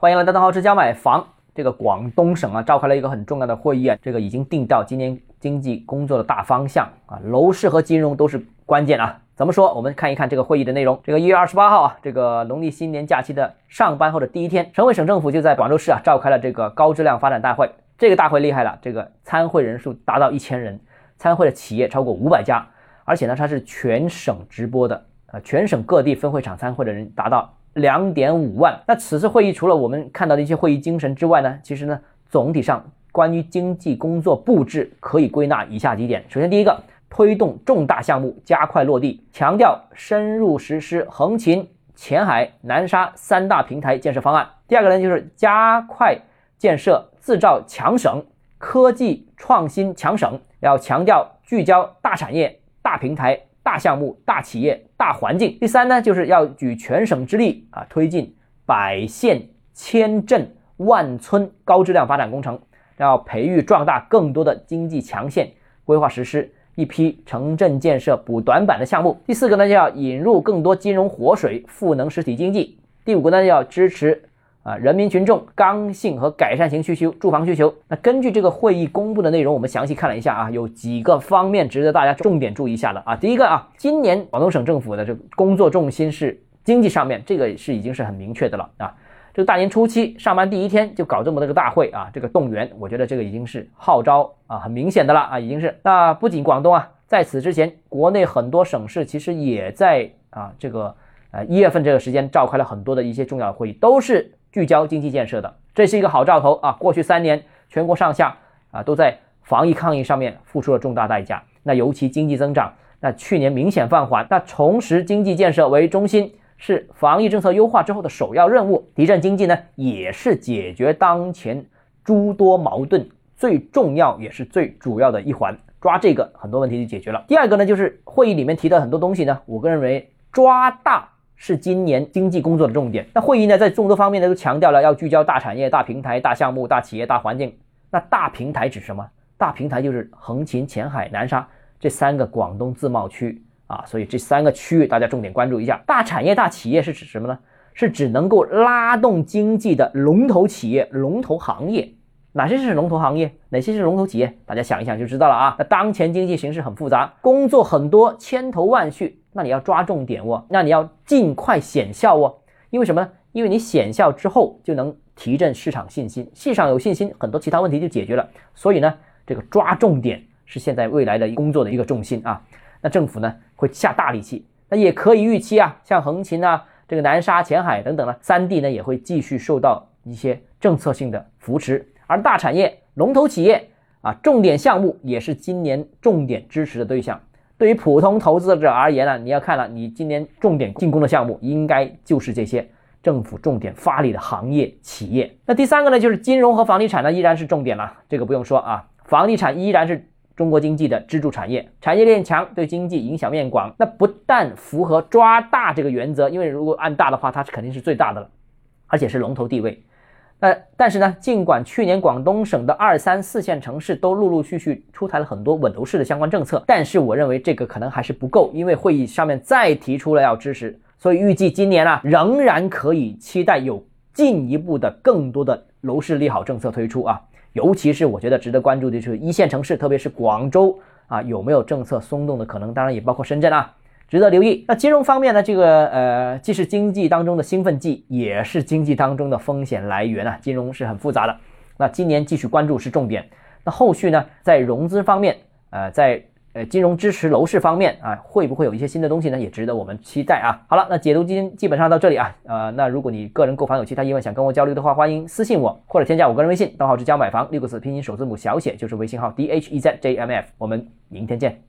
欢迎来到邓浩之家买房。这个广东省啊，召开了一个很重要的会议啊，这个已经定到今年经济工作的大方向啊，楼市和金融都是关键啊。怎么说？我们看一看这个会议的内容。这个一月二十八号啊，这个农历新年假期的上班后的第一天，省委省政府就在广州市啊召开了这个高质量发展大会。这个大会厉害了，这个参会人数达到一千人，参会的企业超过五百家，而且呢，它是全省直播的啊，全省各地分会场参会的人达到。两点五万。那此次会议除了我们看到的一些会议精神之外呢，其实呢，总体上关于经济工作布置可以归纳以下几点。首先，第一个，推动重大项目加快落地，强调深入实施横琴、前海、南沙三大平台建设方案。第二个呢，就是加快建设制造强省、科技创新强省，要强调聚焦大产业、大平台。大项目、大企业、大环境。第三呢，就是要举全省之力啊，推进百县千镇万村高质量发展工程，要培育壮大更多的经济强县，规划实施一批城镇建设补短板的项目。第四个呢，就要引入更多金融活水，赋能实体经济。第五个呢，要支持。啊，人民群众刚性和改善型需求，住房需求。那根据这个会议公布的内容，我们详细看了一下啊，有几个方面值得大家重点注意一下的啊。第一个啊，今年广东省政府的这个工作重心是经济上面，这个是已经是很明确的了啊。这个大年初七上班第一天就搞这么多个大会啊，这个动员，我觉得这个已经是号召啊，很明显的了啊，已经是。那不仅广东啊，在此之前，国内很多省市其实也在啊，这个呃一月份这个时间召开了很多的一些重要会议，都是。聚焦经济建设的，这是一个好兆头啊！过去三年，全国上下啊都在防疫抗疫上面付出了重大代价。那尤其经济增长，那去年明显放缓。那重拾经济建设为中心，是防疫政策优化之后的首要任务。提振经济呢，也是解决当前诸多矛盾最重要也是最主要的一环。抓这个，很多问题就解决了。第二个呢，就是会议里面提的很多东西呢，我个人认为抓大。是今年经济工作的重点。那会议呢，在众多方面呢，都强调了要聚焦大产业、大平台、大项目、大企业、大环境。那大平台指什么？大平台就是横琴、前海、南沙这三个广东自贸区啊。所以这三个区域大家重点关注一下。大产业、大企业是指什么呢？是指能够拉动经济的龙头企业、龙头行业。哪些是龙头行业？哪些是龙头企业？大家想一想就知道了啊。那当前经济形势很复杂，工作很多，千头万绪。那你要抓重点哦，那你要尽快显效哦，因为什么呢？因为你显效之后就能提振市场信心，市场有信心，很多其他问题就解决了。所以呢，这个抓重点是现在未来的工作的一个重心啊。那政府呢会下大力气，那也可以预期啊，像横琴啊、这个南沙、前海等等呢，三地呢也会继续受到一些政策性的扶持，而大产业、龙头企业啊、重点项目也是今年重点支持的对象。对于普通投资者而言呢，你要看了，你今年重点进攻的项目应该就是这些政府重点发力的行业企业。那第三个呢，就是金融和房地产呢依然是重点了，这个不用说啊，房地产依然是中国经济的支柱产业，产业链强，对经济影响面广。那不但符合抓大这个原则，因为如果按大的话，它是肯定是最大的了，而且是龙头地位。那但是呢，尽管去年广东省的二三四线城市都陆陆续续出台了很多稳楼市的相关政策，但是我认为这个可能还是不够，因为会议上面再提出了要支持，所以预计今年啊仍然可以期待有进一步的更多的楼市利好政策推出啊，尤其是我觉得值得关注的就是一线城市，特别是广州啊有没有政策松动的可能，当然也包括深圳啊。值得留意。那金融方面呢？这个呃，既是经济当中的兴奋剂，也是经济当中的风险来源啊。金融是很复杂的。那今年继续关注是重点。那后续呢，在融资方面，呃，在呃金融支持楼市方面啊，会不会有一些新的东西呢？也值得我们期待啊。好了，那解读今天基本上到这里啊。呃，那如果你个人购房有其他疑问想跟我交流的话，欢迎私信我或者添加我个人微信，账号是教买房六个字拼音首字母小写就是微信号 d h e z j m f。我们明天见。